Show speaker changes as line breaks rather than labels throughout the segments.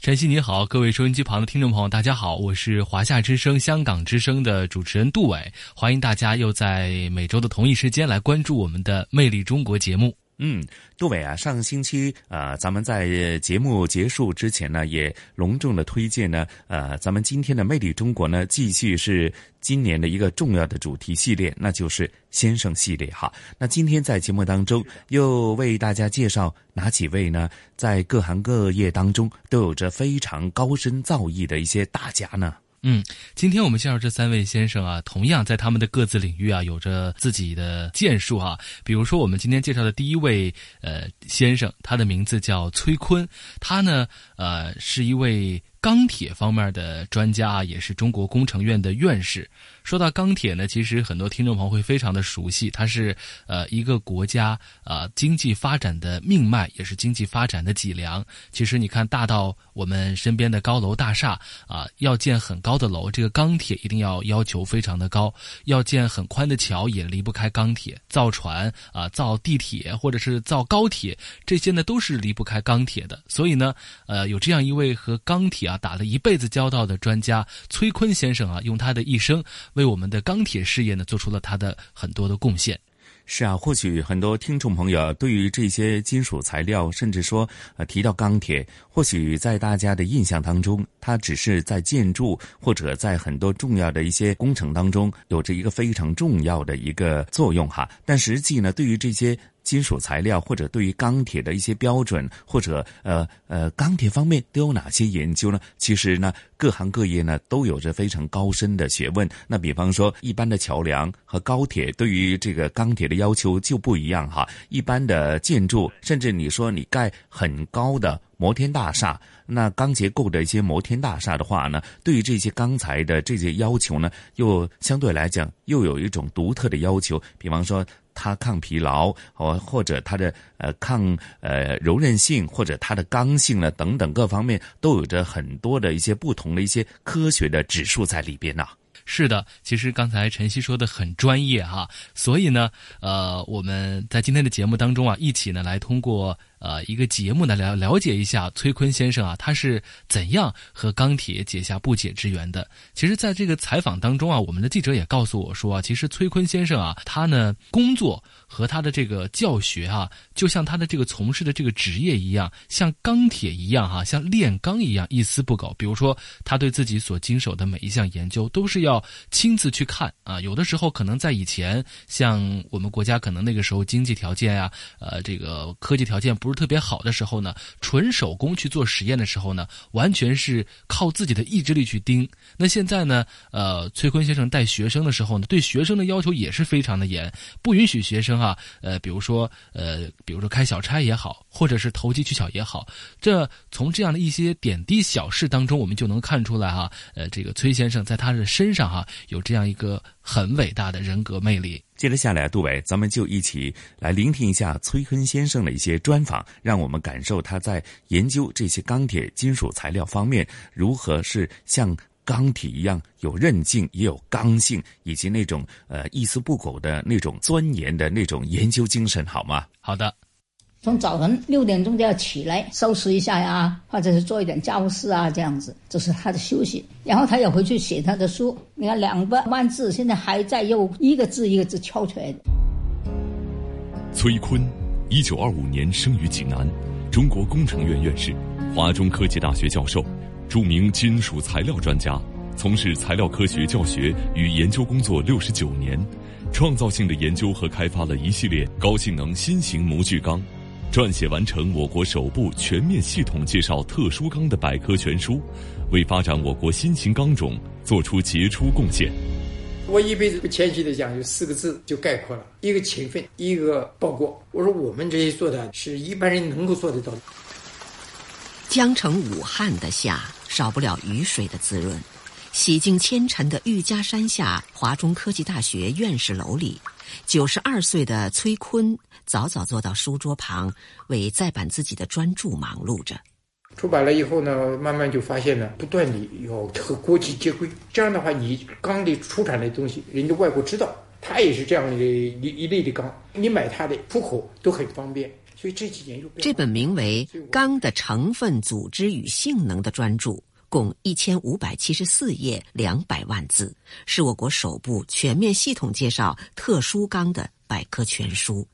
晨曦你好，各位收音机旁的听众朋友，大家好，我是华夏之声、香港之声的主持人杜伟，欢迎大家又在每周的同一时间来关注我们的《魅力中国》节目。
嗯，杜伟啊，上星期啊，咱们在节目结束之前呢，也隆重的推荐呢，呃，咱们今天的《魅力中国》呢，继续是今年的一个重要的主题系列，那就是先生系列哈。那今天在节目当中又为大家介绍哪几位呢？在各行各业当中都有着非常高深造诣的一些大家呢？
嗯，今天我们介绍这三位先生啊，同样在他们的各自领域啊，有着自己的建树啊。比如说，我们今天介绍的第一位呃先生，他的名字叫崔坤，他呢呃是一位钢铁方面的专家，也是中国工程院的院士。说到钢铁呢，其实很多听众朋友会非常的熟悉，它是呃一个国家啊经济发展的命脉，也是经济发展的脊梁。其实你看，大到我们身边的高楼大厦啊，要建很高的楼，这个钢铁一定要要求非常的高；要建很宽的桥，也离不开钢铁。造船啊，造地铁或者是造高铁，这些呢都是离不开钢铁的。所以呢，呃，有这样一位和钢铁啊打了一辈子交道的专家崔坤先生啊，用他的一生。为我们的钢铁事业呢，做出了他的很多的贡献。
是啊，或许很多听众朋友对于这些金属材料，甚至说呃提到钢铁，或许在大家的印象当中，它只是在建筑或者在很多重要的一些工程当中有着一个非常重要的一个作用哈。但实际呢，对于这些。金属材料或者对于钢铁的一些标准，或者呃呃钢铁方面都有哪些研究呢？其实呢，各行各业呢都有着非常高深的学问。那比方说，一般的桥梁和高铁对于这个钢铁的要求就不一样哈。一般的建筑，甚至你说你盖很高的摩天大厦，那钢结构的一些摩天大厦的话呢，对于这些钢材的这些要求呢，又相对来讲又有一种独特的要求。比方说。它抗疲劳，或或者它的呃抗呃柔韧性，或者它的刚性呢等等各方面，都有着很多的一些不同的一些科学的指数在里边呐。
是的，其实刚才晨曦说的很专业哈，所以呢，呃，我们在今天的节目当中啊，一起呢来通过。呃，一个节目呢，了了解一下崔坤先生啊，他是怎样和钢铁结下不解之缘的。其实，在这个采访当中啊，我们的记者也告诉我说啊，其实崔坤先生啊，他呢工作和他的这个教学啊，就像他的这个从事的这个职业一样，像钢铁一样哈，像炼钢一样一丝不苟。比如说，他对自己所经手的每一项研究，都是要亲自去看啊。有的时候可能在以前，像我们国家可能那个时候经济条件呀，呃，这个科技条件不。不是特别好的时候呢，纯手工去做实验的时候呢，完全是靠自己的意志力去盯。那现在呢，呃，崔坤先生带学生的时候呢，对学生的要求也是非常的严，不允许学生啊，呃，比如说，呃，比如说开小差也好，或者是投机取巧也好，这从这样的一些点滴小事当中，我们就能看出来哈，呃，这个崔先生在他的身上哈，有这样一个很伟大的人格魅力。
接着下来，杜伟，咱们就一起来聆听一下崔坤先生的一些专访，让我们感受他在研究这些钢铁金属材料方面，如何是像钢铁一样有韧劲，也有刚性，以及那种呃一丝不苟的那种钻研的那种研究精神，好吗？
好的。
从早晨六点钟就要起来收拾一下呀，或者是做一点家务事啊，这样子，这是他的休息。然后他也回去写他的书。你看两百万字，现在还在用一个字一个字敲出来的。
崔坤，一九二五年生于济南，中国工程院院士，华中科技大学教授，著名金属材料专家，从事材料科学教学与研究工作六十九年，创造性的研究和开发了一系列高性能新型模具钢，撰写完成我国首部全面系统介绍特殊钢的百科全书，为发展我国新型钢种做出杰出贡献。
我一辈子不谦虚的讲，有四个字就概括了：一个勤奋，一个报国。我说我们这些做的是一般人能够做得到的。
江城武汉的夏，少不了雨水的滋润。洗净千尘的玉家山下华中科技大学院士楼里，九十二岁的崔坤早早坐到书桌旁，为再版自己的专著忙碌着。
出版了以后呢，慢慢就发现呢，不断的要和国际接轨。这样的话，你钢的出产的东西，人家外国知道，它也是这样的一一类的钢，你买它的出口都很方便。所以这几年就
这本名为《钢的成分、组织与性能》的专著，共一千五百七十四页，两百万字，是我国首部全面系统介绍特殊钢的百科全书。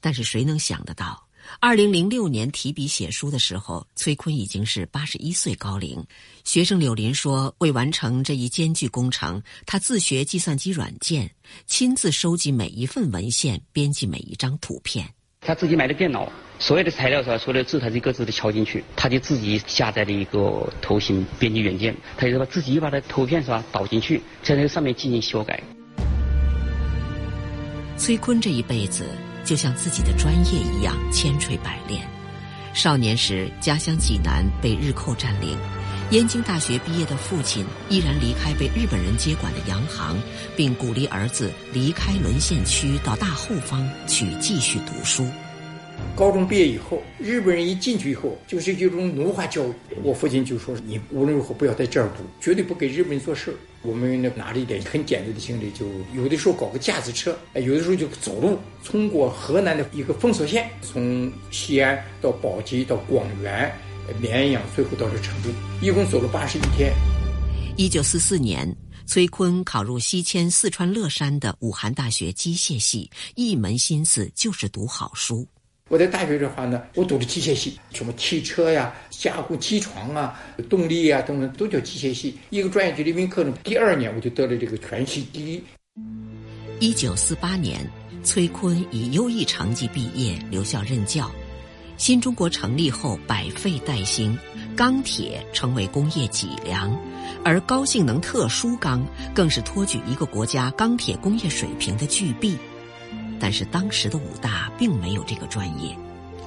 但是谁能想得到？二零零六年提笔写书的时候，崔坤已经是八十一岁高龄。学生柳林说：“为完成这一艰巨工程，他自学计算机软件，亲自收集每一份文献，编辑每一张图片。
他自己买的电脑，所有的材料是吧？所有的字他一个字的敲进去，他就自己下载了一个图形编辑软件，他就把自己把那图片是吧导进去，在那个上面进行修改。”
崔坤这一辈子。就像自己的专业一样千锤百炼。少年时，家乡济南被日寇占领，燕京大学毕业的父亲依然离开被日本人接管的洋行，并鼓励儿子离开沦陷区到大后方去继续读书。
高中毕业以后，日本人一进去以后，就是一种奴化教育。我父亲就说：“你无论如何不要在这儿读，绝对不给日本人做事。”我们那拿着一点很简单的行李，就有的时候搞个架子车，有的时候就走路，通过河南的一个封锁线，从西安到宝鸡到广元、绵阳，最后到了成都，一共走了八十一天。
一九四四年，崔坤考入西迁四川乐山的武汉大学机械系，一门心思就是读好书。
我在大学的话呢，我读的机械系，什么汽车呀、加工机床啊、动力啊等等，都叫机械系。一个专业就一门课呢，第二年我就得了这个全系第一。
一九四八年，崔坤以优异成绩毕业，留校任教。新中国成立后，百废待兴，钢铁成为工业脊梁，而高性能特殊钢更是托举一个国家钢铁工业水平的巨臂。但是当时的武大并没有这个专业。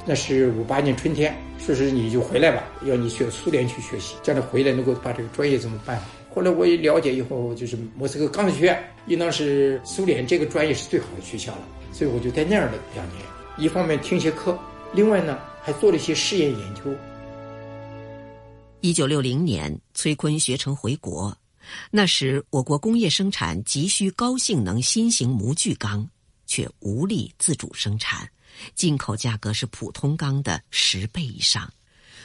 那是五八年春天，说是你就回来吧，要你去苏联去学习，将来回来能够把这个专业怎么办？后来我一了解以后，就是莫斯科钢铁学院，应当是苏联这个专业是最好的学校了，所以我就在那儿了两年。一方面听些课，另外呢还做了一些试验研究。
一九六零年，崔坤学成回国，那时我国工业生产急需高性能新型模具钢。却无力自主生产，进口价格是普通钢的十倍以上。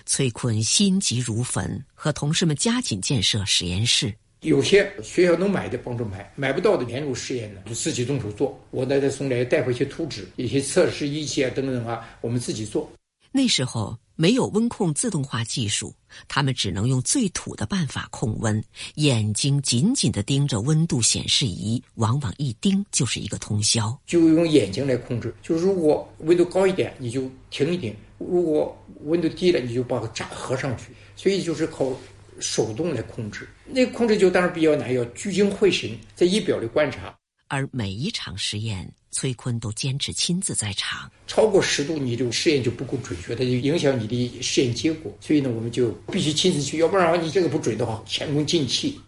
崔坤心急如焚，和同事们加紧建设实验室。
有些学校能买的帮着买，买不到的连入实验呢，就自己动手做。我再再送来带回一些图纸、一些测试仪器啊等等啊，我们自己做。
那时候。没有温控自动化技术，他们只能用最土的办法控温，眼睛紧紧地盯着温度显示仪，往往一盯就是一个通宵。
就用眼睛来控制，就如果温度高一点，你就停一停；如果温度低了，你就把它扎合上去。所以就是靠手动来控制。那控制就当然比较难，要聚精会神在仪表里观察。
而每一场实验。崔坤都坚持亲自在场，
超过十度，你这种试验就不够准确，它就影响你的试验结果。所以呢，我们就必须亲自去，要不然你这个不准的话，前功尽弃。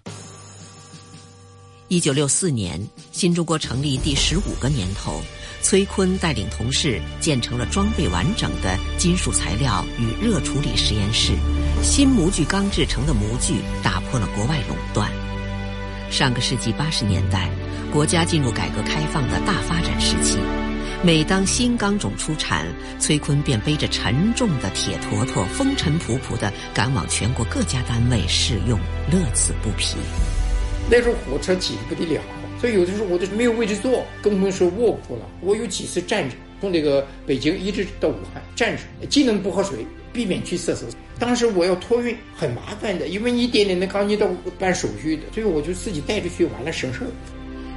一九六四年，新中国成立第十五个年头，崔坤带领同事建成了装备完整的金属材料与热处理实验室，新模具钢制成的模具打破了国外垄断。上个世纪八十年代。国家进入改革开放的大发展时期，每当新钢种出产，崔坤便背着沉重的铁坨坨，风尘仆仆地赶往全国各家单位试用，乐此不疲。
那时候火车挤得不得了，所以有的时候我都没有位置坐，更不用说卧铺了。我有几次站着，从这个北京一直到武汉站着，既能不喝水，避免去厕所。当时我要托运很麻烦的，因为你一点点的钢筋都办手续的，所以我就自己带着去，完了省事儿。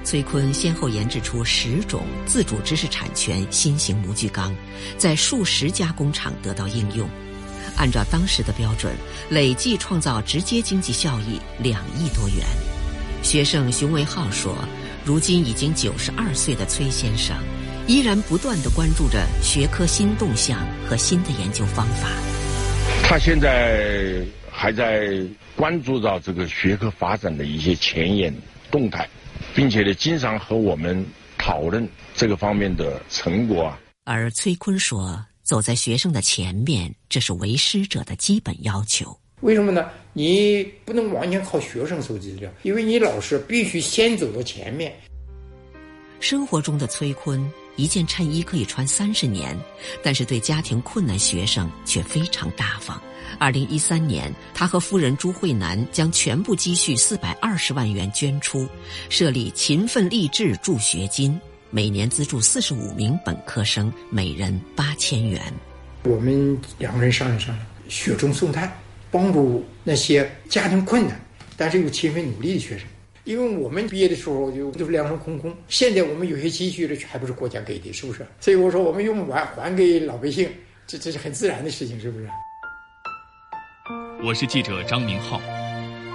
崔坤先后研制出十种自主知识产权新型模具钢，在数十家工厂得到应用。按照当时的标准，累计创造直接经济效益两亿多元。学生熊维浩说：“如今已经九十二岁的崔先生，依然不断的关注着学科新动向和新的研究方法。
他现在还在关注到这个学科发展的一些前沿动态，并且呢，经常和我们讨论这个方面的成果啊。”
而崔坤说。走在学生的前面，这是为师者的基本要求。
为什么呢？你不能完全靠学生收集资料，因为你老师必须先走到前面。
生活中的崔坤，一件衬衣可以穿三十年，但是对家庭困难学生却非常大方。二零一三年，他和夫人朱慧楠将全部积蓄四百二十万元捐出，设立勤奋励志助学金。每年资助四十五名本科生，每人八千元。
我们两个人商量商量，雪中送炭，帮助那些家庭困难但是又勤奋努力的学生。因为我们毕业的时候就都是两手空空，现在我们有些积蓄的还不是国家给的，是不是？所以我说我们用不完还给老百姓，这这是很自然的事情，是不是？
我是记者张明浩。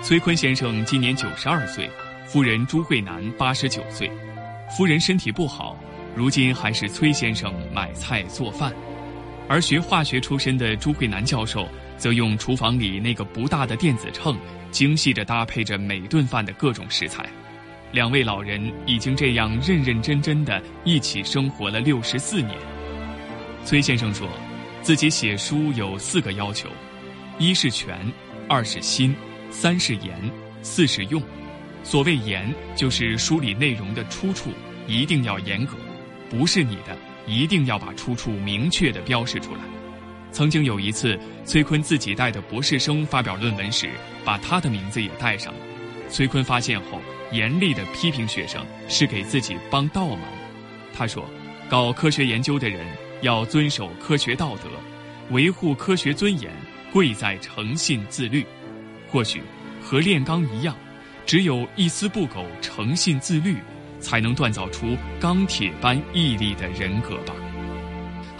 崔坤先生今年九十二岁，夫人朱慧楠八十九岁。夫人身体不好，如今还是崔先生买菜做饭，而学化学出身的朱慧楠教授则用厨房里那个不大的电子秤，精细地搭配着每顿饭的各种食材。两位老人已经这样认认真真的一起生活了六十四年。崔先生说，自己写书有四个要求：一是全，二是新，三是严，四是用。所谓严，就是书里内容的出处一定要严格，不是你的，一定要把出处明确的标示出来。曾经有一次，崔坤自己带的博士生发表论文时，把他的名字也带上了。崔坤发现后，严厉的批评学生是给自己帮倒忙。他说：“搞科学研究的人要遵守科学道德，维护科学尊严，贵在诚信自律。或许和炼钢一样。”只有一丝不苟、诚信自律，才能锻造出钢铁般毅力的人格吧。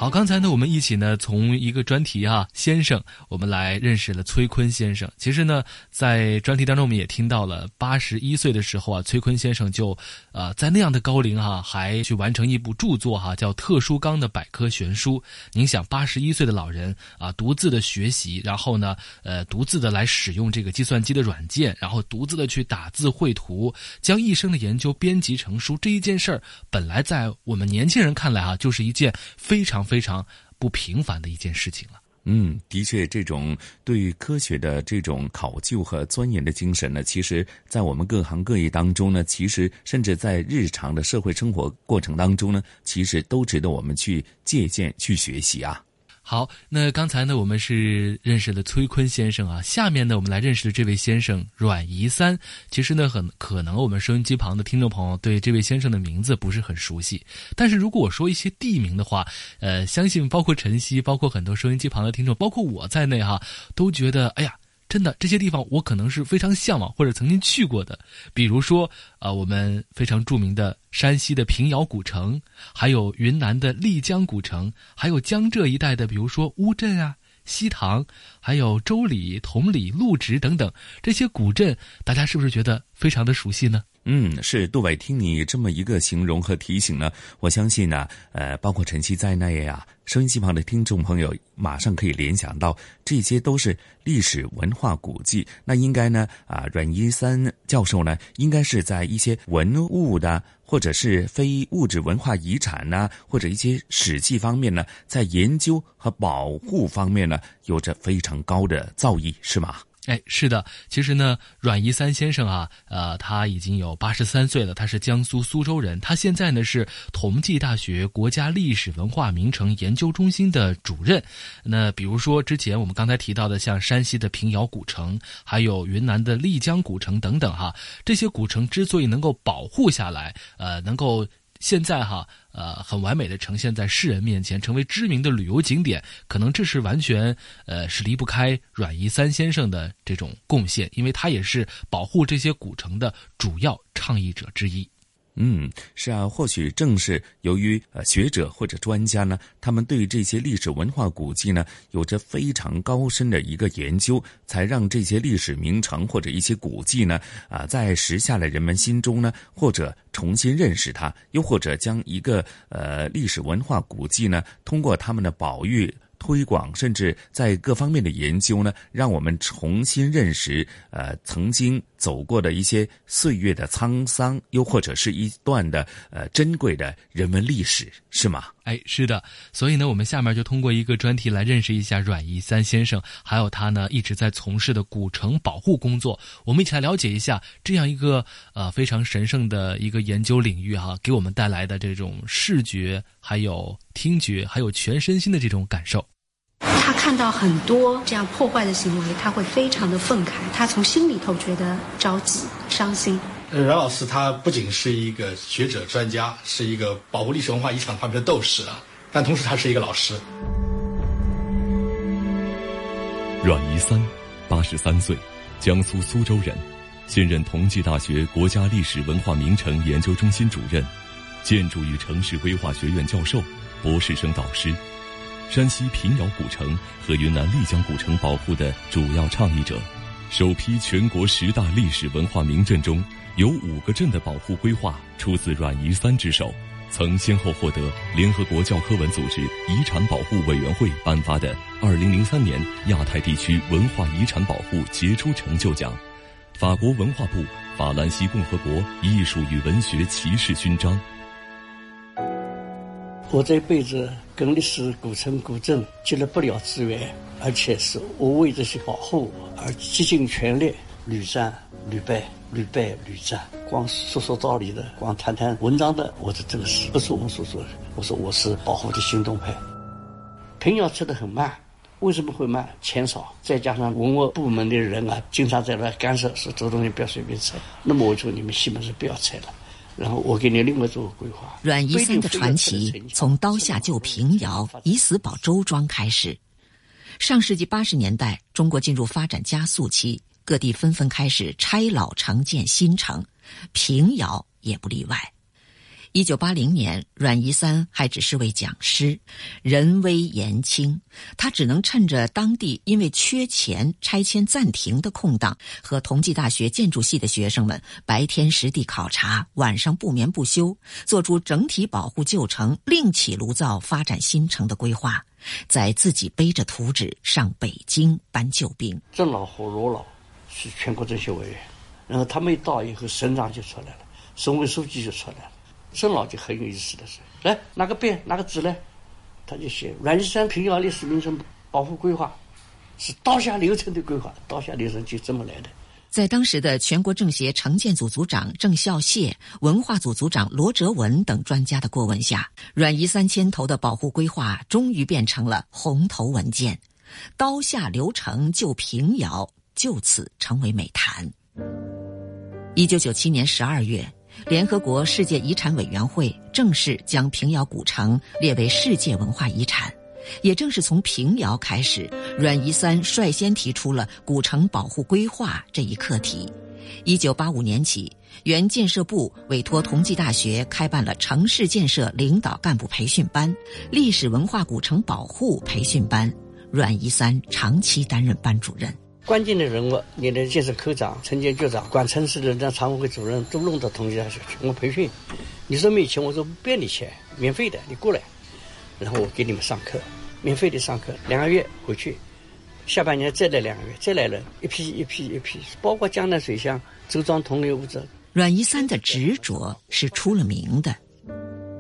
好，刚才呢，我们一起呢，从一个专题哈先生，我们来认识了崔坤先生。其实呢，在专题当中，我们也听到了，八十一岁的时候啊，崔坤先生就，呃，在那样的高龄哈，还去完成一部著作哈，叫《特殊钢的百科全书》。您想，八十一岁的老人啊，独自的学习，然后呢，呃，独自的来使用这个计算机的软件，然后独自的去打字绘图，将一生的研究编辑成书，这一件事儿，本来在我们年轻人看来啊，就是一件非常。非非常不平凡的一件事情了。
嗯，的确，这种对科学的这种考究和钻研的精神呢，其实，在我们各行各业当中呢，其实甚至在日常的社会生活过程当中呢，其实都值得我们去借鉴、去学习啊。
好，那刚才呢，我们是认识了崔坤先生啊。下面呢，我们来认识这位先生阮宜三。其实呢，很可能我们收音机旁的听众朋友对这位先生的名字不是很熟悉。但是如果我说一些地名的话，呃，相信包括晨曦，包括很多收音机旁的听众，包括我在内哈，都觉得，哎呀。真的，这些地方我可能是非常向往或者曾经去过的，比如说，啊，我们非常著名的山西的平遥古城，还有云南的丽江古城，还有江浙一带的，比如说乌镇啊、西塘，还有周里、同里、陆直等等这些古镇，大家是不是觉得非常的熟悉呢？
嗯，是杜伟，听你这么一个形容和提醒呢，我相信呢，呃，包括晨曦在内呀，收音机旁的听众朋友马上可以联想到，这些都是历史文化古迹。那应该呢，啊，阮一三教授呢，应该是在一些文物的或者是非物质文化遗产呐，或者一些史记方面呢，在研究和保护方面呢，有着非常高的造诣，是吗？
哎，是的，其实呢，阮一三先生啊，呃，他已经有八十三岁了，他是江苏苏州人，他现在呢是同济大学国家历史文化名城研究中心的主任。那比如说之前我们刚才提到的，像山西的平遥古城，还有云南的丽江古城等等哈，这些古城之所以能够保护下来，呃，能够。现在哈，呃，很完美的呈现在世人面前，成为知名的旅游景点，可能这是完全呃是离不开阮仪三先生的这种贡献，因为他也是保护这些古城的主要倡议者之一。
嗯，是啊，或许正是由于呃学者或者专家呢，他们对这些历史文化古迹呢有着非常高深的一个研究，才让这些历史名城或者一些古迹呢啊在时下的人们心中呢，或者重新认识它，又或者将一个呃历史文化古迹呢，通过他们的保育。推广，甚至在各方面的研究呢，让我们重新认识呃曾经走过的一些岁月的沧桑，又或者是一段的呃珍贵的人文历史，是吗？
哎，是的。所以呢，我们下面就通过一个专题来认识一下阮一三先生，还有他呢一直在从事的古城保护工作。我们一起来了解一下这样一个呃非常神圣的一个研究领域哈，给我们带来的这种视觉、还有听觉、还有全身心的这种感受。
他看到很多这样破坏的行为，他会非常的愤慨，他从心里头觉得着急、伤心。
阮老师他不仅是一个学者专家，是一个保护历史文化遗产方面的斗士啊，但同时他是一个老师。
阮宜三，八十三岁，江苏苏州人，现任同济大学国家历史文化名城研究中心主任，建筑与城市规划学院教授，博士生导师。山西平遥古城和云南丽江古城保护的主要倡议者，首批全国十大历史文化名镇中有五个镇的保护规划出自阮仪三之手，曾先后获得联合国教科文组织遗产保护委员会颁发的2003年亚太地区文化遗产保护杰出成就奖，法国文化部法兰西共和国艺术与文学骑士勋章。
我这一辈子跟历史古城古镇结了不了之缘，而且是我为这些保护而竭尽全力，屡战屡败，屡败屡战。光说说道理的，光谈谈文章的，我的这个是不是我们所说的？我说我是保护的行动派。平遥撤得很慢，为什么会慢？钱少，再加上文物部门的人啊，经常在那干涉，说这东西不要随便拆。那么我就你们西门是不要拆了。然后我给你另外做个规划。
阮一三的传奇从刀下救平遥、以死保周庄开始。上世纪八十年代，中国进入发展加速期，各地纷纷开始拆老城建新城，平遥也不例外。一九八零年，阮夷三还只是位讲师，人微言轻，他只能趁着当地因为缺钱拆迁暂停的空档，和同济大学建筑系的学生们白天实地考察，晚上不眠不休，做出整体保护旧城、另起炉灶发展新城的规划，再自己背着图纸上北京搬救兵。
郑老和罗老是全国政协委员，然后他们一到以后，省长就出来了，省委书记就出来了。郑老就很有意思的是，来拿个笔拿个纸来，他就写阮夷山平遥历史名城保护规划，是刀下留城的规划，刀下留城就这么来的。
在当时的全国政协城建组组长郑孝燮、文化组组长罗哲文等专家的过问下，阮仪三牵头的保护规划终于变成了红头文件，刀下留城救平遥就此成为美谈。一九九七年十二月。联合国世界遗产委员会正式将平遥古城列为世界文化遗产，也正是从平遥开始，阮夷三率先提出了古城保护规划这一课题。一九八五年起，原建设部委托同济大学开办了城市建设领导干部培训班、历史文化古城保护培训班，阮夷三长期担任班主任。
关键的人物，你的建设科长、城建局长、管城市的那常委会主任都弄到同济大学去，我培训。你说没钱，我说不要你钱，免费的，你过来，然后我给你们上课，免费的上课，两个月回去，下半年再来两个月，再来人，一批一批一批，包括江南水乡、周庄同类物质。
阮一三的执着是出了名的。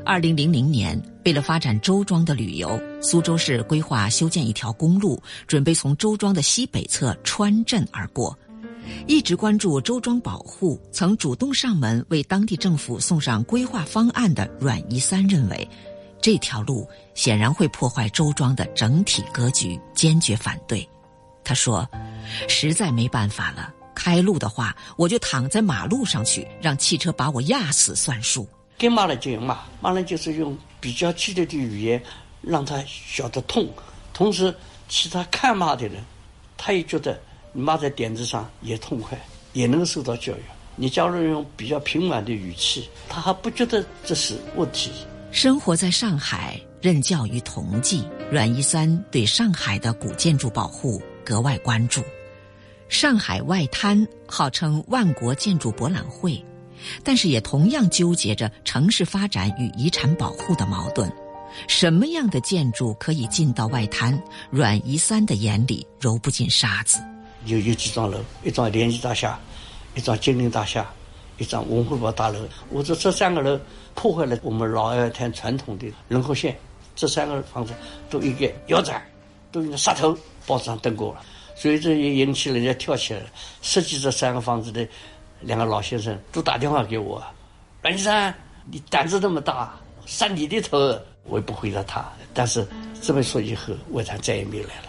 二零零零年，为了发展周庄的旅游，苏州市规划修建一条公路，准备从周庄的西北侧穿镇而过。一直关注周庄保护，曾主动上门为当地政府送上规划方案的阮一三认为，这条路显然会破坏周庄的整体格局，坚决反对。他说：“实在没办法了，开路的话，我就躺在马路上去，让汽车把我压死算数。”
该骂了就要骂，骂了就是用比较激烈的语言让他晓得痛，同时其他看骂的人，他也觉得你骂在点子上也痛快，也能受到教育。你假如用比较平缓的语气，他还不觉得这是问题。
生活在上海，任教于同济，阮一三对上海的古建筑保护格外关注。上海外滩号称万国建筑博览会，但是也同样纠结着城市发展与遗产保护的矛盾。什么样的建筑可以进到外滩？阮一三的眼里揉不进沙子。
有有几幢楼，一幢联谊大厦，一幢金陵大厦，一幢文汇报大楼。我说这三个楼。破坏了我们老外滩传统的人和线，这三个房子都应该腰斩，都应该杀头。报纸上登过了，所以这也引起人家跳起来了。设计这三个房子的两个老先生都打电话给我，阮先生，你胆子这么大，杀你的头！我也不回答他。但是这么说以后，外滩再也没来了。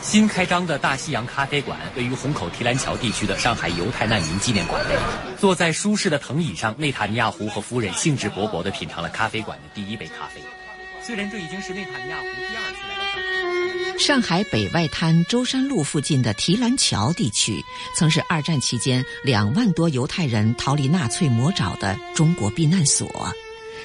新开张的大西洋咖啡馆位于虹口提篮桥地区的上海犹太难民纪念馆内。坐在舒适的藤椅上，内塔尼亚胡和夫人兴致勃勃地品尝了咖啡馆的第一杯咖啡。虽然这已经是内塔尼亚胡第二次来到
上海上海北外滩舟山路附近的提篮桥地区，曾是二战期间两万多犹太人逃离纳粹魔爪的中国避难所。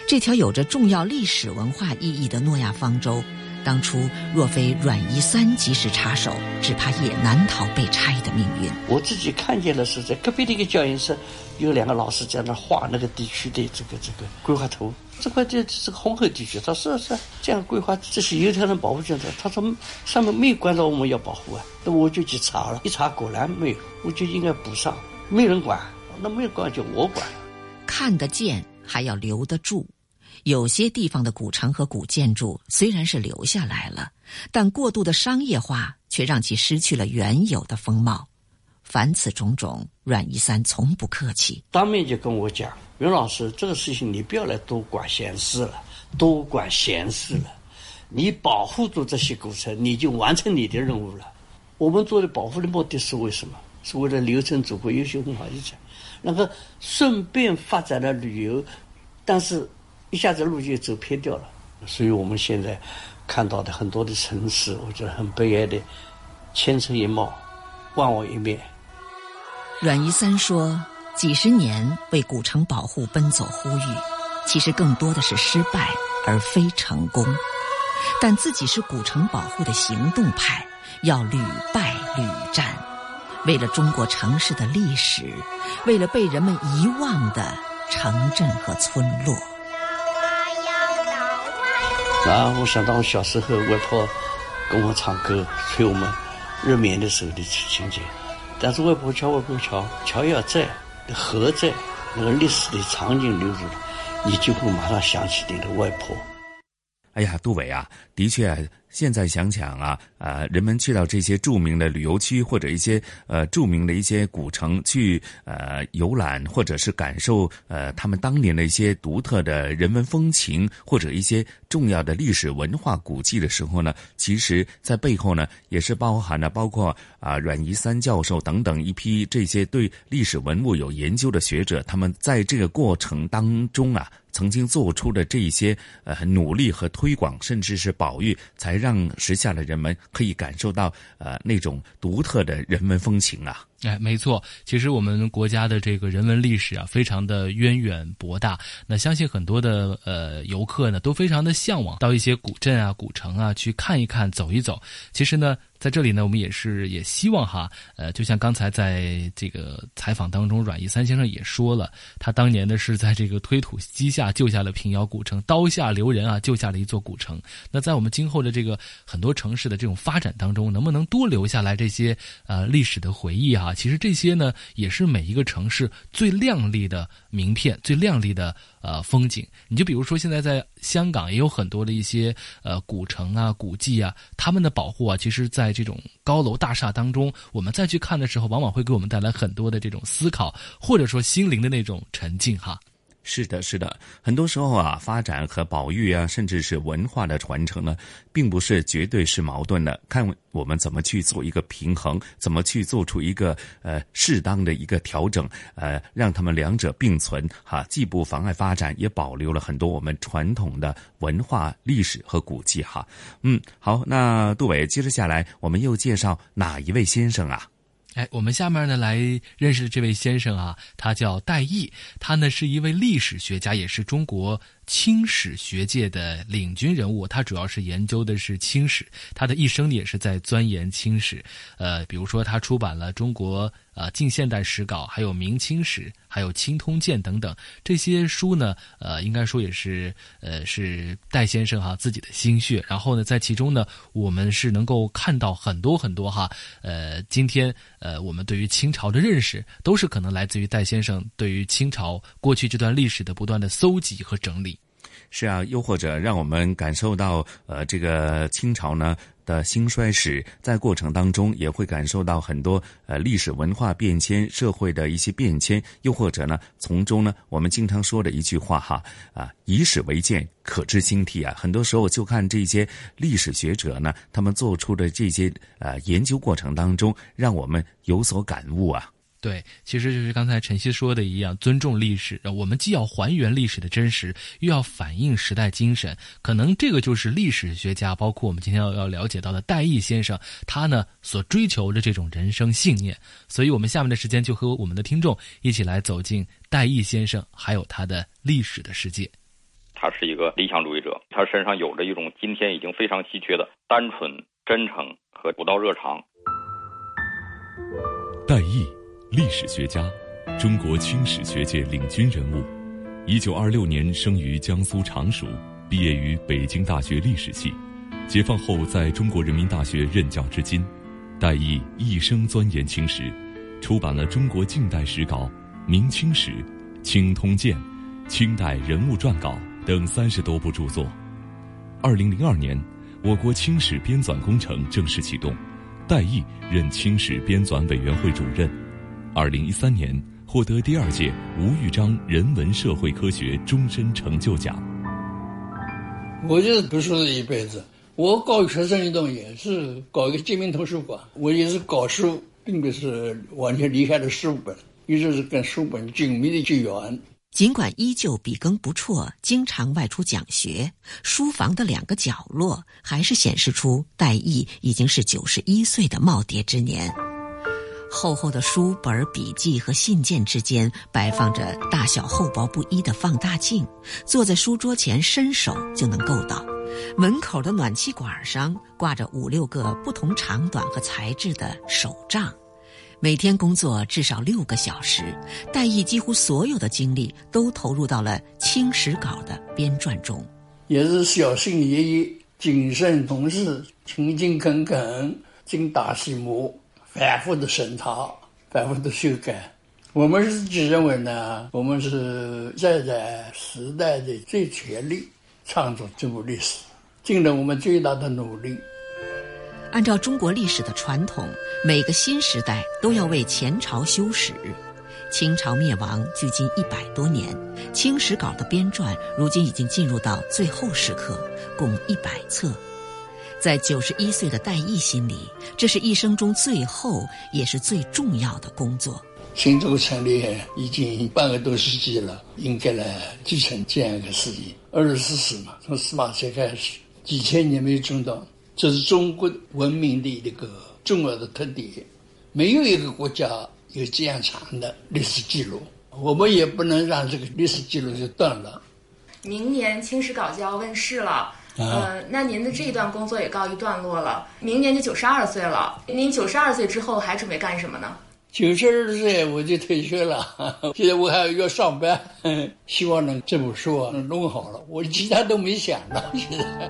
这条有着重要历史文化意义的诺亚方舟。当初若非阮一三及时插手，只怕也难逃被拆的命运。
我自己看见的，是在隔壁的一个教研室，有两个老师在那画那个地区的这个这个规划图。这块地是个红河地区，他说是这样规划，这些犹太人保护建设。他说上面没有关照我们要保护啊，那我就去查了，一查果然没有，我就应该补上。没人管，那没人管就我管。
看得见还要留得住。有些地方的古城和古建筑虽然是留下来了，但过度的商业化却让其失去了原有的风貌。凡此种种，阮一三从不客气，
当面就跟我讲：“袁老师，这个事情你不要来多管闲事了，多管闲事了。你保护住这些古城，你就完成你的任务了。我们做的保护的目的是为什么？是为了留存祖国优秀文化遗产，然后顺便发展了旅游，但是。”一下子路就走偏掉了，所以我们现在看到的很多的城市，我觉得很悲哀的，千城一貌，万我一面。
阮一三说：“几十年为古城保护奔走呼吁，其实更多的是失败而非成功。但自己是古城保护的行动派，要屡败屡战，为了中国城市的历史，为了被人们遗忘的城镇和村落。”
啊，我想到我小时候，外婆跟我唱歌，催我们入眠的时候的情景。但是外婆桥，外婆桥，桥要在，河在，那个历史的场景留住了，你就会马上想起你的外婆。
哎呀，杜伟啊，的确。现在想想啊，呃，人们去到这些著名的旅游区或者一些呃著名的一些古城去呃游览，或者是感受呃他们当年的一些独特的人文风情，或者一些重要的历史文化古迹的时候呢，其实在背后呢也是包含了包括啊阮一三教授等等一批这些对历史文物有研究的学者，他们在这个过程当中啊。曾经做出的这一些呃努力和推广，甚至是保育，才让让时下的人们可以感受到呃那种独特的人文风情啊。
哎，没错，其实我们国家的这个人文历史啊，非常的渊远博大。那相信很多的呃游客呢，都非常的向往到一些古镇啊、古城啊去看一看、走一走。其实呢。在这里呢，我们也是也希望哈，呃，就像刚才在这个采访当中，阮一三先生也说了，他当年呢是在这个推土机下救下了平遥古城，刀下留人啊，救下了一座古城。那在我们今后的这个很多城市的这种发展当中，能不能多留下来这些呃历史的回忆啊啊？其实这些呢，也是每一个城市最亮丽的名片，最亮丽的。呃，风景，你就比如说，现在在香港也有很多的一些呃古城啊、古迹啊，他们的保护啊，其实，在这种高楼大厦当中，我们再去看的时候，往往会给我们带来很多的这种思考，或者说心灵的那种沉静哈。
是的，是的，很多时候啊，发展和保育啊，甚至是文化的传承呢，并不是绝对是矛盾的。看我们怎么去做一个平衡，怎么去做出一个呃适当的一个调整，呃，让他们两者并存，哈，既不妨碍发展，也保留了很多我们传统的文化、历史和古迹，哈。嗯，好，那杜伟，接着下来，我们又介绍哪一位先生啊？
哎，我们下面呢来认识的这位先生啊，他叫戴毅，他呢是一位历史学家，也是中国。清史学界的领军人物，他主要是研究的是清史，他的一生也是在钻研清史。呃，比如说他出版了中国呃近现代史稿，还有明清史，还有清通鉴等等这些书呢。呃，应该说也是呃是戴先生哈自己的心血。然后呢，在其中呢，我们是能够看到很多很多哈。呃，今天呃我们对于清朝的认识，都是可能来自于戴先生对于清朝过去这段历史的不断的搜集和整理。
是啊，又或者让我们感受到，呃，这个清朝呢的兴衰史，在过程当中也会感受到很多呃历史文化变迁、社会的一些变迁，又或者呢，从中呢，我们经常说的一句话哈啊，以史为鉴，可知兴替啊。很多时候就看这些历史学者呢，他们做出的这些呃研究过程当中，让我们有所感悟啊。
对，其实就是刚才晨曦说的一样，尊重历史。我们既要还原历史的真实，又要反映时代精神。可能这个就是历史学家，包括我们今天要要了解到的戴毅先生，他呢所追求的这种人生信念。所以，我们下面的时间就和我们的听众一起来走进戴毅先生，还有他的历史的世界。
他是一个理想主义者，他身上有着一种今天已经非常稀缺的单纯、真诚和不道热肠。
戴毅。历史学家，中国清史学界领军人物。一九二六年生于江苏常熟，毕业于北京大学历史系。解放后在中国人民大学任教至今。戴毅一生钻研清史，出版了《中国近代史稿》《明清史》《清通鉴》《清代人物传稿》等三十多部著作。二零零二年，我国清史编纂工程正式启动，戴毅任清史编纂委员会主任。二零一三年获得第二届吴玉章人文社会科学终身成就奖。
我就是读书的一辈子，我搞学生运动也是搞一个居民图书馆，我也是搞书，并不是完全离开了书本，一直是跟书本紧密的结缘。
尽管依旧笔耕不辍，经常外出讲学，书房的两个角落还是显示出戴毅已经是九十一岁的耄耋之年。厚厚的书本、笔记和信件之间摆放着大小厚薄不一的放大镜，坐在书桌前伸手就能够到。门口的暖气管上挂着五六个不同长短和材质的手杖。每天工作至少六个小时，戴毅几乎所有的精力都投入到了《清史稿》的编撰中。
也是小心翼翼、谨慎从事、勤勤恳恳、精打细磨。反复的审查，反复的修改。我们自己认为呢，我们是站在时代的最前列，创作这部历史，尽了我们最大的努力。
按照中国历史的传统，每个新时代都要为前朝修史。清朝灭亡距今一百多年，《清史稿》的编撰如今已经进入到最后时刻，共一百册。在九十一岁的戴毅心里，这是一生中最后也是最重要的工作。
新中国成立已经半个多世纪了，应该来继承这样一个事业。二十四史嘛，从司马迁开始，几千年没有中断，这是中国文明的一个重要的特点。没有一个国家有这样长的历史记录，我们也不能让这个历史记录就断了。
明年《清史稿》就要问世了。呃，那您的这一段工作也告一段落了，明年就九十二岁了。您九十二岁之后还准备干什么呢？
九十二岁我就退休了，现在我还要上班，希望能这本书能弄好了。我其他都没想到。现在，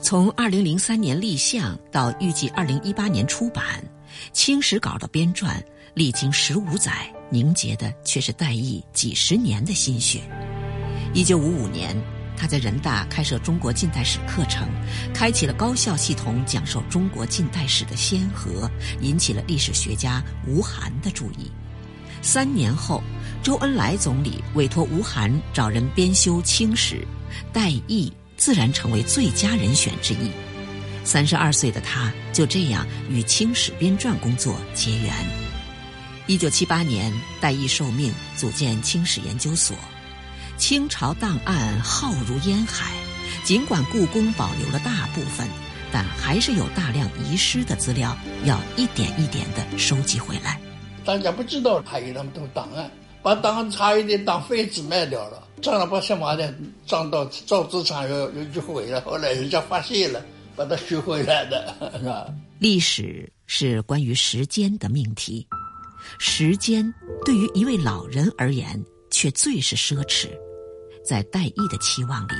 从二零零三年立项到预计二零一八年出版，《清史稿》的编撰历经十五载，凝结的却是戴毅几十年的心血。一九五五年。他在人大开设中国近代史课程，开启了高校系统讲授中国近代史的先河，引起了历史学家吴晗的注意。三年后，周恩来总理委托吴晗找人编修《清史》，戴毅自然成为最佳人选之一。三十二岁的他就这样与《清史》编撰工作结缘。一九七八年，戴毅受命组建清史研究所。清朝档案浩如烟海，尽管故宫保留了大部分，但还是有大量遗失的资料要一点一点的收集回来。
大家不知道还有那么多档案，把档案差一点当废纸卖掉了，正儿八经把的装到造纸厂又又就毁了。后来人家发现了，把它学回来的，是吧？
历史是关于时间的命题，时间对于一位老人而言却最是奢侈。在戴毅的期望里，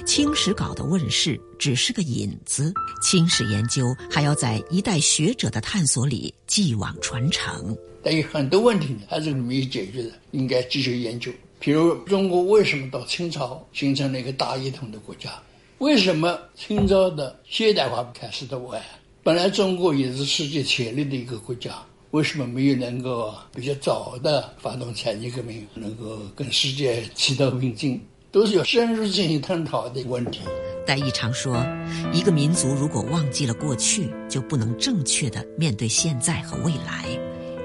《清史稿》的问世只是个引子，清史研究还要在一代学者的探索里继往传承。
但有很多问题还是没有解决的，应该继续研究。比如，中国为什么到清朝形成了一个大一统的国家？为什么清朝的现代化开始的晚？本来中国也是世界前列的一个国家，为什么没有能够比较早的发动产业革命，能够跟世界齐头并进？都是要深入进行探讨的问题。
戴毅常说，一个民族如果忘记了过去，就不能正确的面对现在和未来。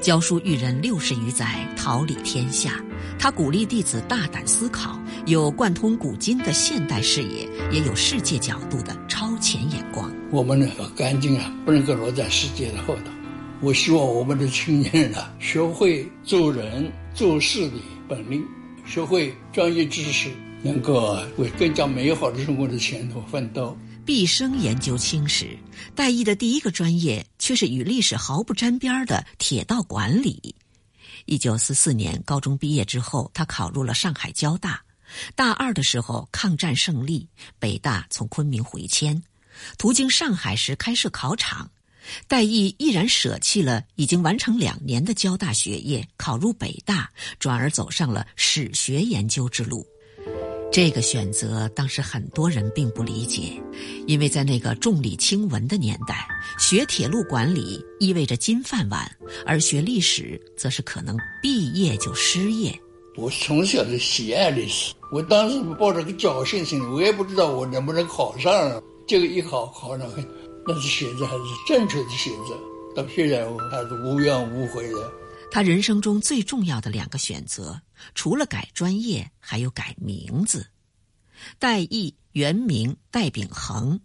教书育人六十余载，桃李天下。他鼓励弟子大胆思考，有贯通古今的现代视野，也有世界角度的超前眼光。
我们呢要干净啊，不能够落在世界的后头。我希望我们的青年人啊，学会做人做事的本领，学会专业知识。能够为更加美好的生活的前途奋斗。
毕生研究青史，戴毅的第一个专业却是与历史毫不沾边的铁道管理。一九四四年高中毕业之后，他考入了上海交大。大二的时候，抗战胜利，北大从昆明回迁，途经上海时开设考场，戴毅毅然舍弃了已经完成两年的交大学业，考入北大，转而走上了史学研究之路。这个选择当时很多人并不理解，因为在那个重理轻文的年代，学铁路管理意味着金饭碗，而学历史则是可能毕业就失业。
我从小就喜爱历史，我当时抱着个侥幸心理，我也不知道我能不能考上。这个一考考上了，那是选择还是正确的选择，到现在我还是无怨无悔的。
他人生中最重要的两个选择。除了改专业，还有改名字。戴毅原名戴秉恒，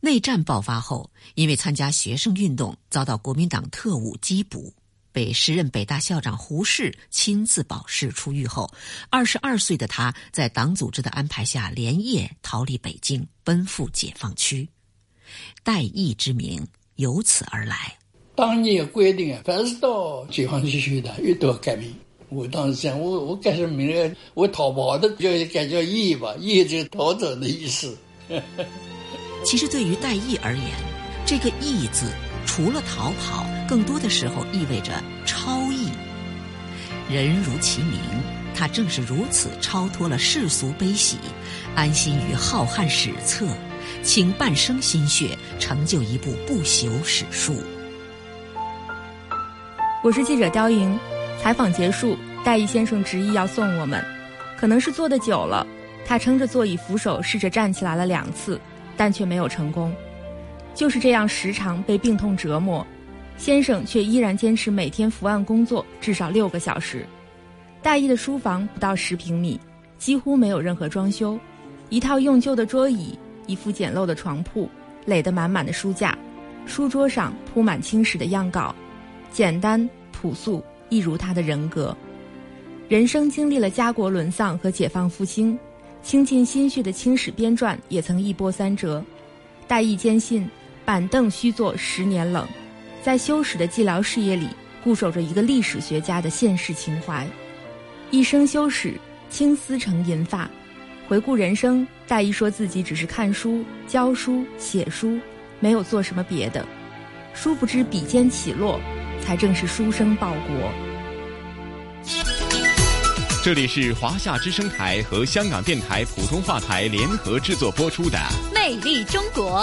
内战爆发后，因为参加学生运动，遭到国民党特务缉捕，被时任北大校长胡适亲自保释出狱后，二十二岁的他在党组织的安排下，连夜逃离北京，奔赴解放区。戴毅之名由此而来。
当年规定啊，凡是到解放区去的，又都要改名。我当时想，我我改什么名字？我逃跑的就改叫义吧，义就是逃走的意思。
其实对于戴义而言，这个义字除了逃跑，更多的时候意味着超逸。人如其名，他正是如此超脱了世俗悲喜，安心于浩瀚史册，倾半生心血，成就一部不朽史书。
我是记者刁莹。采访结束，戴毅先生执意要送我们，可能是坐得久了，他撑着座椅扶手试着站起来了两次，但却没有成功。就是这样时常被病痛折磨，先生却依然坚持每天伏案工作至少六个小时。戴毅的书房不到十平米，几乎没有任何装修，一套用旧的桌椅，一副简陋的床铺，垒得满满的书架，书桌上铺满清史的样稿，简单朴素。一如他的人格，人生经历了家国沦丧和解放复兴，倾尽心血的清史编撰也曾一波三折。戴毅坚信，板凳须坐十年冷，在修史的寂寥事业里，固守着一个历史学家的现世情怀。一生修史，青丝成银发。回顾人生，戴毅说自己只是看书、教书、写书，没有做什么别的。殊不知笔尖起落。才正是书生报国。
这里是华夏之声台和香港电台普通话台联合制作播出的《
魅力中国》。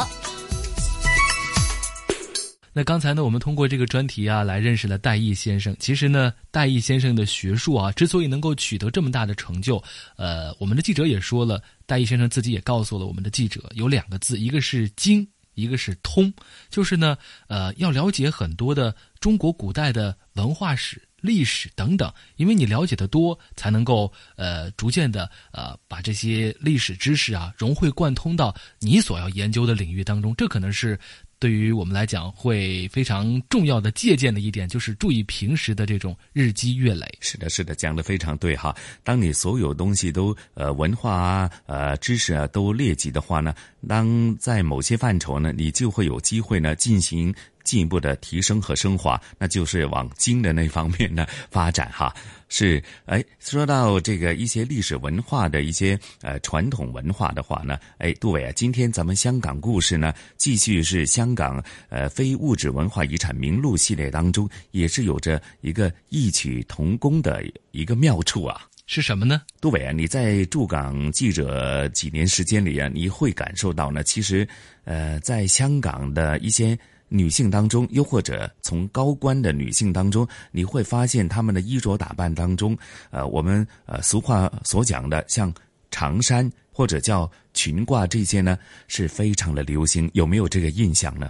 那刚才呢，我们通过这个专题啊，来认识了戴毅先生。其实呢，戴毅先生的学术啊，之所以能够取得这么大的成就，呃，我们的记者也说了，戴毅先生自己也告诉了我们的记者，有两个字，一个是精，一个是通，就是呢，呃，要了解很多的中国古代的文化史。历史等等，因为你了解的多，才能够呃逐渐的呃把这些历史知识啊融会贯通到你所要研究的领域当中。这可能是对于我们来讲会非常重要的借鉴的一点，就是注意平时的这种日积月累。
是的，是的，讲的非常对哈。当你所有东西都呃文化啊呃知识啊都列举的话呢，当在某些范畴呢，你就会有机会呢进行。进一步的提升和升华，那就是往精的那方面呢发展哈。是，哎，说到这个一些历史文化的一些呃传统文化的话呢，哎，杜伟啊，今天咱们香港故事呢，继续是香港呃非物质文化遗产名录系列当中，也是有着一个异曲同工的一个妙处啊。
是什么呢？
杜伟啊，你在驻港记者几年时间里啊，你会感受到呢，其实呃，在香港的一些。女性当中，又或者从高官的女性当中，你会发现她们的衣着打扮当中，呃，我们呃俗话所讲的像长衫或者叫裙褂这些呢，是非常的流行。有没有这个印象呢？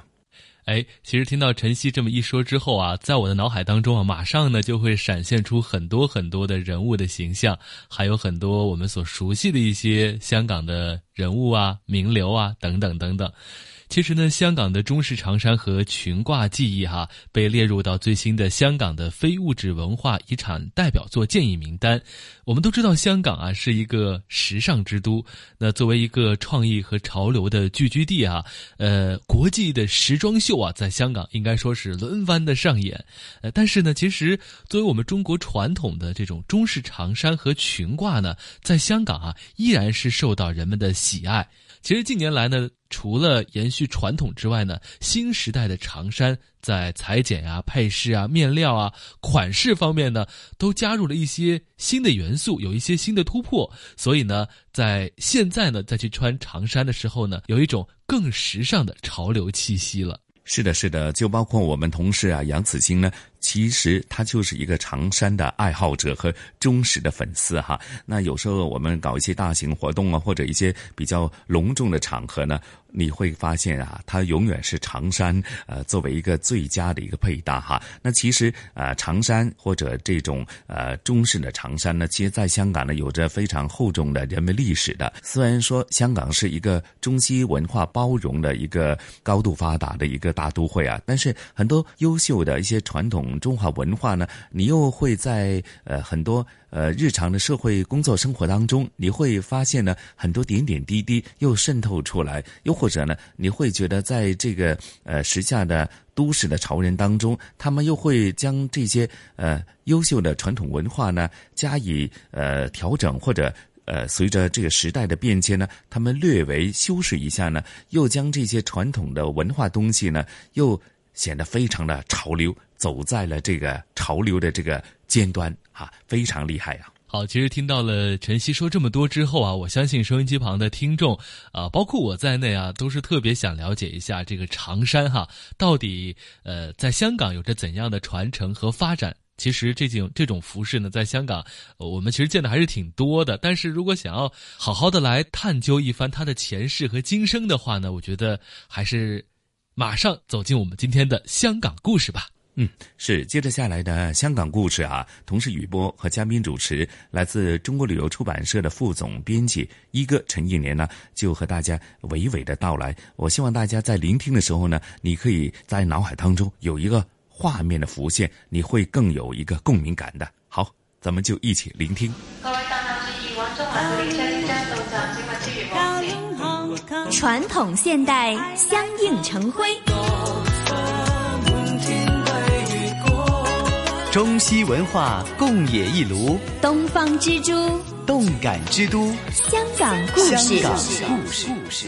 哎，其实听到晨曦这么一说之后啊，在我的脑海当中啊，马上呢就会闪现出很多很多的人物的形象，还有很多我们所熟悉的一些香港的人物啊、名流啊等等等等。其实呢，香港的中式长衫和裙褂技艺哈被列入到最新的香港的非物质文化遗产代表作建议名单。我们都知道，香港啊是一个时尚之都。那作为一个创意和潮流的聚居地啊，呃，国际的时装秀啊，在香港应该说是轮番的上演。呃，但是呢，其实作为我们中国传统的这种中式长衫和裙褂呢，在香港啊依然是受到人们的喜爱。其实近年来呢。除了延续传统之外呢，新时代的长衫在裁剪啊、配饰啊、面料啊、款式方面呢，都加入了一些新的元素，有一些新的突破。所以呢，在现在呢，再去穿长衫的时候呢，有一种更时尚的潮流气息了。
是的，是的，就包括我们同事啊，杨子欣呢。其实他就是一个长衫的爱好者和忠实的粉丝哈。那有时候我们搞一些大型活动啊，或者一些比较隆重的场合呢，你会发现啊，他永远是长衫呃作为一个最佳的一个配搭哈。那其实呃长衫或者这种呃中式的长衫呢，其实在香港呢有着非常厚重的人文历史的。虽然说香港是一个中西文化包容的一个高度发达的一个大都会啊，但是很多优秀的一些传统。中华文化呢，你又会在呃很多呃日常的社会工作生活当中，你会发现呢很多点点滴滴又渗透出来，又或者呢你会觉得在这个呃时下的都市的潮人当中，他们又会将这些呃优秀的传统文化呢加以呃调整，或者呃随着这个时代的变迁呢，他们略为修饰一下呢，又将这些传统的文化东西呢又显得非常的潮流。走在了这个潮流的这个尖端，哈，非常厉害呀！
好，其实听到了晨曦说这么多之后啊，我相信收音机旁的听众啊，包括我在内啊，都是特别想了解一下这个长衫哈，到底呃，在香港有着怎样的传承和发展？其实这种这种服饰呢，在香港我们其实见的还是挺多的。但是如果想要好好的来探究一番它的前世和今生的话呢，我觉得还是马上走进我们今天的香港故事吧。
嗯，是接着下来的香港故事啊，同时雨波和嘉宾主持，来自中国旅游出版社的副总编辑一哥陈一年呢，就和大家娓娓的道来。我希望大家在聆听的时候呢，你可以在脑海当中有一个画面的浮现，你会更有一个共鸣感的。好，咱们就一起聆听。
传统现代相映成辉。
中西文化共冶一炉，
东方之珠，
动感之都，
香港故事。
香港故事，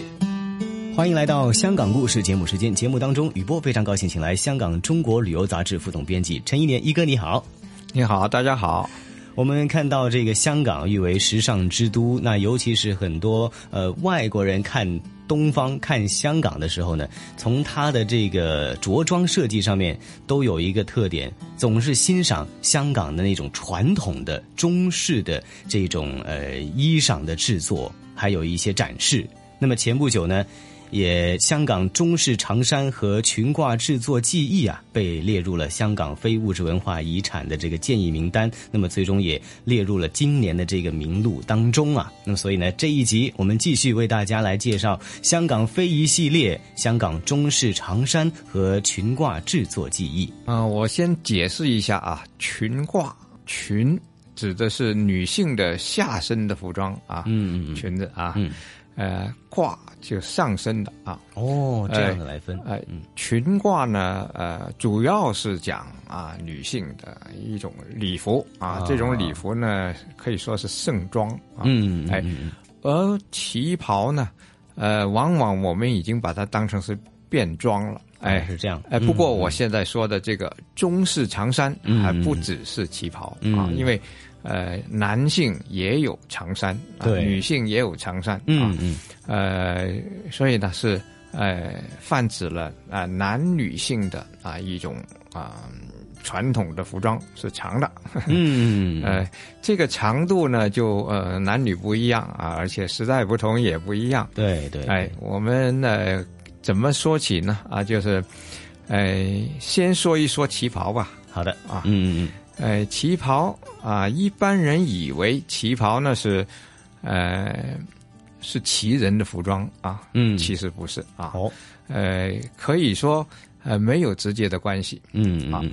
欢迎来到香港故事节目时间。节目当中，雨波非常高兴，请来香港中国旅游杂志副总编辑陈一年一哥，你好，
你好，大家好。
我们看到这个香港誉为时尚之都，那尤其是很多呃外国人看东方、看香港的时候呢，从他的这个着装设计上面都有一个特点，总是欣赏香港的那种传统的中式的这种呃衣裳的制作，还有一些展示。那么前不久呢。也香港中式长衫和裙褂制作技艺啊，被列入了香港非物质文化遗产的这个建议名单。那么最终也列入了今年的这个名录当中啊。那么所以呢，这一集我们继续为大家来介绍香港非遗系列、香港中式长衫和裙褂制作技艺。
啊，我先解释一下啊，裙褂裙指的是女性的下身的服装啊，
嗯
裙子啊。呃，褂就上身的啊。
哦，这样的来分。
哎，裙褂呢，呃，主要是讲啊女性的一种礼服啊。这种礼服呢，可以说是盛装啊。
嗯，
哎，而旗袍呢，呃，往往我们已经把它当成是便装了。哎，
是这样。
哎，不过我现在说的这个中式长衫还不只是旗袍啊，因为。呃，男性也有长衫，
对，
女性也有长衫，
嗯嗯，
呃，所以呢是呃泛指了啊男女性的啊一种啊传统的服装是长的，
嗯，
呃，这个长度呢就呃男女不一样啊，而且时代不同也不一样，
对对，
哎，我们呢怎么说起呢？啊，就是，哎，先说一说旗袍吧。
好的，
啊，
嗯嗯嗯。
呃，旗袍啊，一般人以为旗袍呢是，呃，是旗人的服装啊，
嗯，
其实不是啊，
哦，
呃，可以说呃没有直接的关系，
嗯
啊，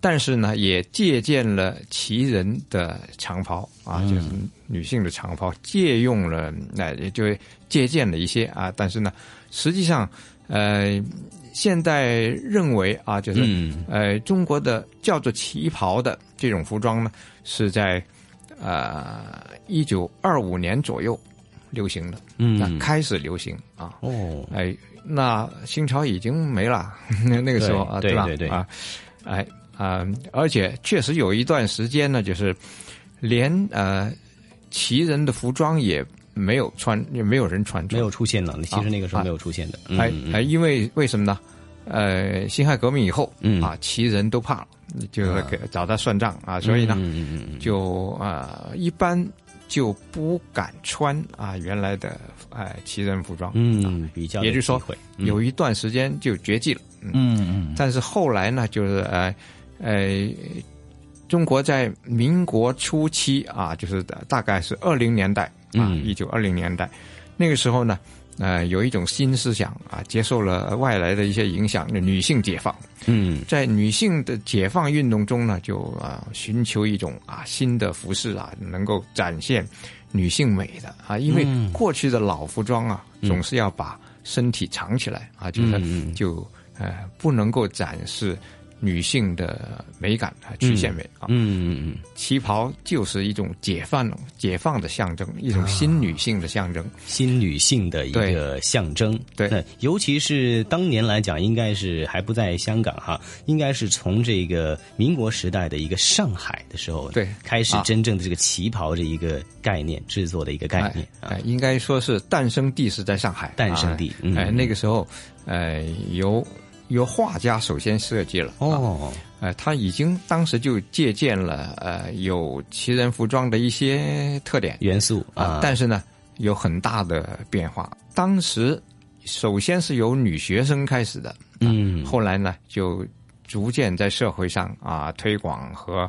但是呢，也借鉴了旗人的长袍啊，就是女性的长袍，借用了，那也就借鉴了一些啊，但是呢，实际上，呃。现代认为啊，就是呃，中国的叫做旗袍的这种服装呢，是在呃一九二五年左右流行的，
嗯，
开始流行啊。
哦，
哎，那清朝已经没了，那 那个时候啊，
对
吧？
对对
啊，哎啊，而且确实有一段时间呢，就是连呃旗人的服装也。没有穿，也没有人穿，
没有出现了。其实那个时候没有出现的。
哎哎，因为为什么呢？呃，辛亥革命以后，啊，旗人都怕了，就给找他算账啊，所以呢，就啊，一般就不敢穿啊原来的哎旗人服装。
嗯，比较
也就是说，有一段时间就绝迹了。
嗯嗯。
但是后来呢，就是呃呃。中国在民国初期啊，就是大概是二零年代啊，一九二零年代，那个时候呢，呃，有一种新思想啊，接受了外来的一些影响，女性解放。
嗯，
在女性的解放运动中呢，就啊，寻求一种啊新的服饰啊，能够展现女性美的。啊，因为过去的老服装啊，总是要把身体藏起来啊，就是就呃不能够展示。女性的美感啊，曲线美啊，
嗯嗯嗯，
旗袍就是一种解放、解放的象征，一种新女性的象征，
新女性的一个象征。
对，
那尤其是当年来讲，应该是还不在香港哈，应该是从这个民国时代的一个上海的时候，
对，
开始真正的这个旗袍的一个概念制作的一个概念
啊，应该说是诞生地是在上海，
诞生地，
哎，那个时候，呃，由。由画家首先设计了
哦，
呃，他已经当时就借鉴了呃有旗人服装的一些特点
元素啊，
但是呢有很大的变化。当时首先是由女学生开始的，
嗯，
后来呢就逐渐在社会上啊推广和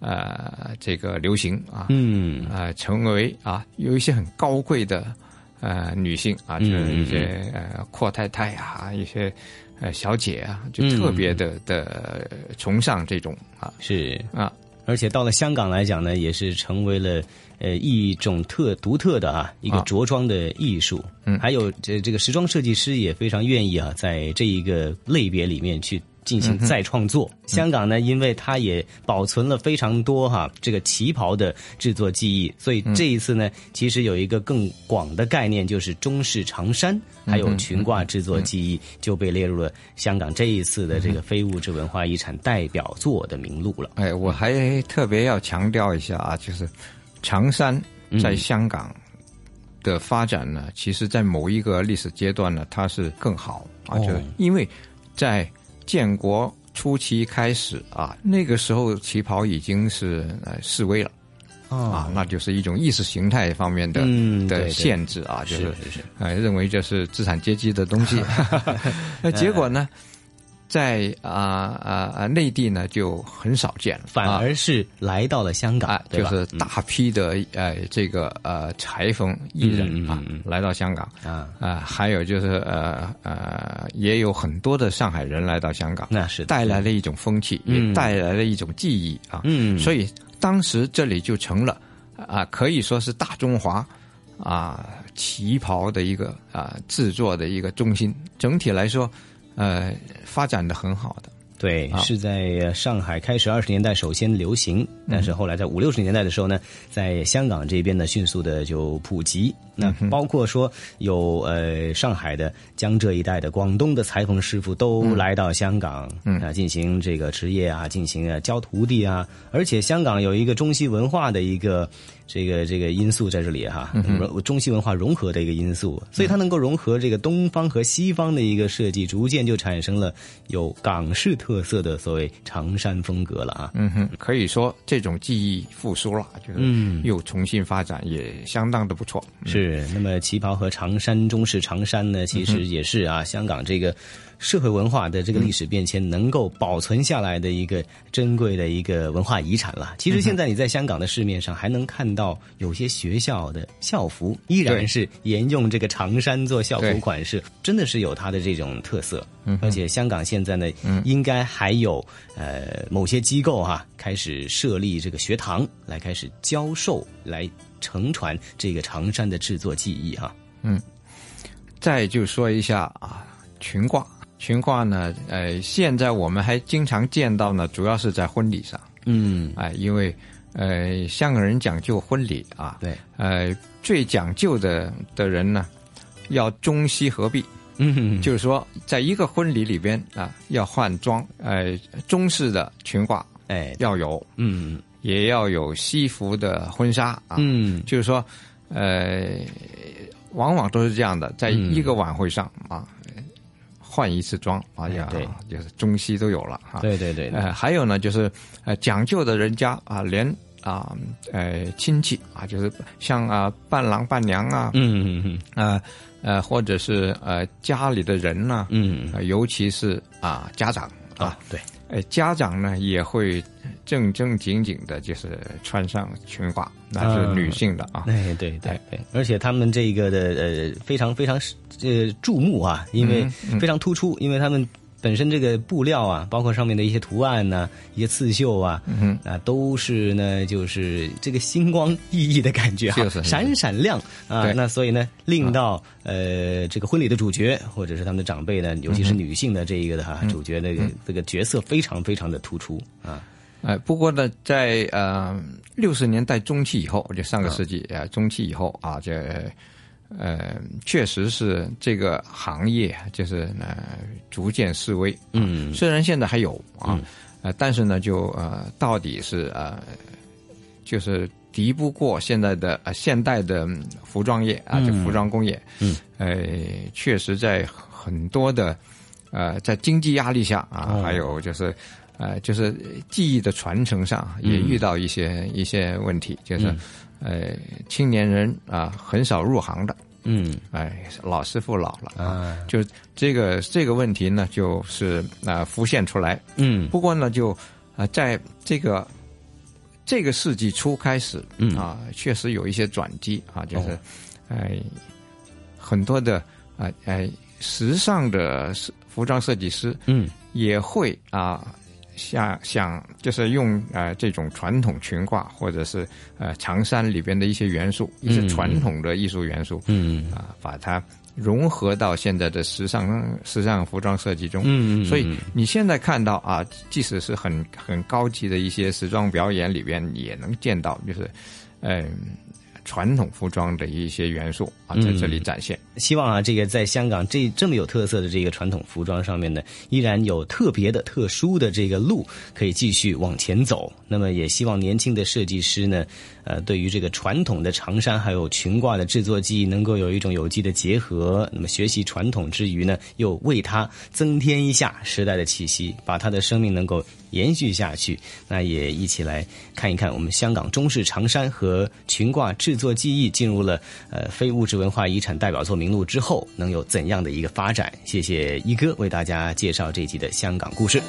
呃这个流行啊，
嗯
呃成为啊有一些很高贵的呃女性啊，就是一些呃阔太太啊一些。呃，小姐啊，就特别的的崇尚这种啊，
是
啊，
而且到了香港来讲呢，也是成为了呃一种特独特的啊一个着装的艺术。
嗯，
还有这这个时装设计师也非常愿意啊，在这一个类别里面去。进行再创作。香港呢，因为它也保存了非常多哈这个旗袍的制作技艺，所以这一次呢，其实有一个更广的概念，就是中式长衫还有裙褂制作技艺就被列入了香港这一次的这个非物质文化遗产代表作的名录了。
哎，我还特别要强调一下啊，就是长衫在香港的发展呢，其实在某一个历史阶段呢，它是更好啊，
哦。
就因为在建国初期开始啊，那个时候旗袍已经是呃示威了。啊，那就是一种意识形态方面的、的限制啊，就是
是是。
呃认为这是资产阶级的东西，那结果呢，在啊啊啊内地呢就很少见了，
反而是来到了香港，
就是大批的呃这个呃裁缝艺人啊来到香港。
啊。
啊，还有就是呃呃也有很多的上海人来到香港，
那是
带来了一种风气，
嗯。
也带来了一种记忆啊，
嗯。
所以当时这里就成了啊可以说是大中华啊旗袍的一个啊制作的一个中心，整体来说呃发展的很好的。
对，
啊。
是在上海开始二十年代首先流行，但是后来在五六十年代的时候呢，在香港这边呢迅速的就普及。那包括说有呃上海的江浙一带的广东的裁缝师傅都来到香港，
嗯。
啊进行这个职业啊，进行啊教徒弟啊，而且香港有一个中西文化的一个这个这个因素在这里哈，
嗯
中西文化融合的一个因素，所以它能够融合这个东方和西方的一个设计，逐渐就产生了有港式特色的所谓长衫风格了啊。
嗯哼，可以说这种技艺复苏了，就是
嗯。
又重新发展，也相当的不错。
是，那么旗袍和长衫、中式长衫呢，其实也是啊，香港这个社会文化的这个历史变迁能够保存下来的一个珍贵的一个文化遗产了。其实现在你在香港的市面上还能看到有些学校的校服依然是沿用这个长衫做校服款式，真的是有它的这种特色。
嗯
而且香港现在呢，应该还有呃某些机构哈、开始设立这个学堂来开始教授来承传这个长衫的制作技艺哈、
嗯，再就说一下啊，裙褂。裙褂呢，呃，现在我们还经常见到呢，主要是在婚礼上。
嗯，
哎、因为呃，香港人讲究婚礼啊，
对，
呃，最讲究的的人呢，要中西合璧。
嗯，
就是说，在一个婚礼里边啊，要换装，呃，中式的裙褂，
哎，
要有，
嗯，
也要有西服的婚纱啊，
嗯，
就是说，呃，往往都是这样的，在一个晚会上、啊，换一次装哎，呀，
对。
就是中西都有了哈、
对对对。对
呃，还有呢，就是呃，讲究的人家啊，连啊，呃，亲戚啊，就是像啊伴郎伴娘啊，
嗯嗯嗯，
呃呃，或者是呃家里的人呢、
嗯、
呃尤其是啊家长啊，
对，
呃家长呢也会正正经经的，就是穿上裙褂，那是女性的啊，
哎，对对对，而且他们这个的呃非常非常呃注目啊，因为非常突出，因为他们本身这个布料啊，包括上面的一些图案呐、一些刺绣啊，
嗯
啊，都是呢，就是这个星光熠熠的感觉哈，
就是
闪闪亮啊。那所以呢，令到呃这个婚礼的主角或者是他们的长辈呢，尤其是女性的这一个的哈、
嗯
主角的这个这个角色非常非常的突出啊。
哎，不过呢，在呃六十年代中期以后，就上个世纪呃中期以后啊，这呃确实是这个行业就是呃逐渐式微。
嗯，
虽然现在还有啊，呃，但是呢，就呃到底是呃就是敌不过现在的呃现代的服装业啊，就
嗯
服装工业。
嗯，
呃，确实在很多的呃在经济压力下啊，
哦
还有就是。呃，就是技艺的传承上也遇到一些、一些问题，就是、呃，青年人啊、很少入行的，
嗯，
哎，老师傅老了
啊，
就这个这个问题呢，就是啊、浮现出来，
嗯，
不过呢，就啊、在这个这个世纪初开始，
嗯
啊，确实有一些转机啊，就是
哦
哎、很多的啊哎、时尚的设服装设计师，
嗯，
也会啊。像像就是用呃这种传统裙褂或者是呃长衫里边的一些元素，一些
嗯
传统的艺术元素，
嗯
啊，把它融合到现在的时尚时尚服装设计中。
嗯嗯嗯
所以你现在看到啊，即使是很很高级的一些时装表演里边，也能见到，就是，嗯、传统服装的一些元素啊，在这里展现。
希望啊，这个在香港这这么有特色的这个传统服装上面呢，依然有特别的、特殊的这个路可以继续往前走。那么也希望年轻的设计师呢，呃，对于这个传统的长衫还有裙褂的制作技艺，能够有一种有机的结合。那么学习传统之余呢，又为它增添一下时代的气息，把它的生命能够延续下去。那也一起来看一看我们香港中式长衫和裙褂制作技艺进入了呃非物质文化遗产代表作名录之后，能有怎样的一个发展？谢谢一哥为大家介绍这集的香港故事。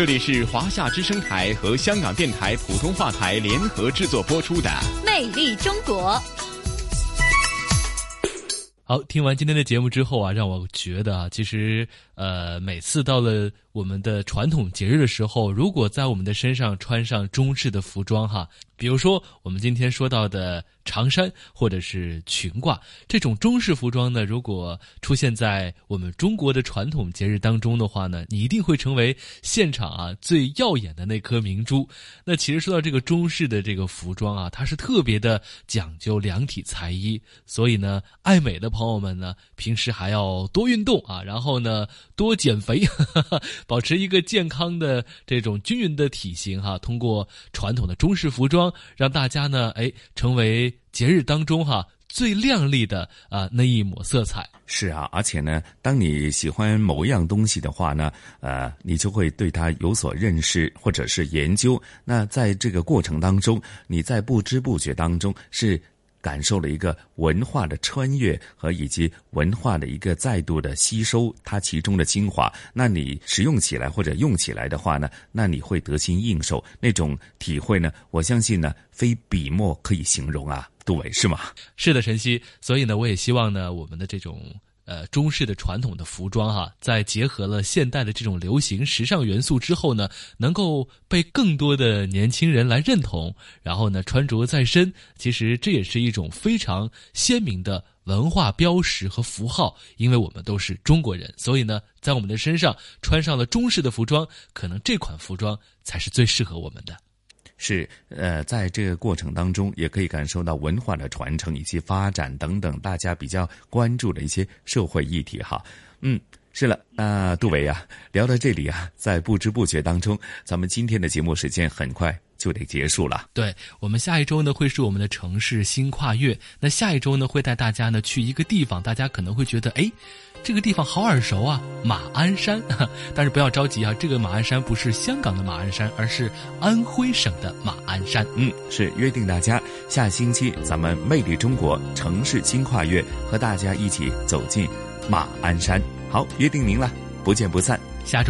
这里是华夏之声台和香港电台普通话台联合制作播出的《
魅力中国》。
好，听完今天的节目之后啊，让我觉得啊，其实呃，每次到了我们的传统节日的时候，如果在我们的身上穿上中式的服装哈，比如说我们今天说到的长衫或者是裙褂这种中式服装呢，如果出现在我们中国的传统节日当中的话呢，你一定会成为现场啊最耀眼的那颗明珠。那其实说到这个中式的这个服装啊，它是特别的讲究量体裁衣，所以呢，爱美的朋友们呢，平时还要多运动啊，然后呢多减肥，保持一个健康的这种均匀的体型哈。通过传统的中式服装，让大家呢，哎，成为节日当中哈最亮丽的啊那一抹色彩。
是啊，而且呢，当你喜欢某一样东西的话呢，呃，你就会对它有所认识或者是研究。那在这个过程当中，你在不知不觉当中是。感受了一个文化的穿越和以及文化的一个再度的吸收，它其中的精华。那你使用起来或者用起来的话呢，那你会得心应手，那种体会呢，我相信呢，非笔墨可以形容啊，杜伟是吗？
是的，晨曦。所以呢，我也希望呢，我们的这种。呃，中式的传统的服装哈，在结合了现代的这种流行时尚元素之后呢，能够被更多的年轻人来认同，然后呢，穿着在身，其实这也是一种非常鲜明的文化标识和符号。因为我们都是中国人，所以呢，在我们的身上穿上了中式的服装，可能这款服装才是最适合我们的。
是，呃，在这个过程当中，也可以感受到文化的传承以及发展等等，大家比较关注的一些社会议题哈。嗯，是了，那杜伟啊，聊到这里啊，在不知不觉当中，咱们今天的节目时间很快就得结束了。
对我们下一周呢，会是我们的城市新跨越。那下一周呢，会带大家呢去一个地方，大家可能会觉得，哎。这个地方好耳熟啊，马鞍山。但是不要着急啊，这个马鞍山不是香港的马鞍山，而是安徽省的马鞍山。
嗯，是约定大家下星期咱们魅力中国城市新跨越，和大家一起走进马鞍山。好，约定您了，不见不散。
下周。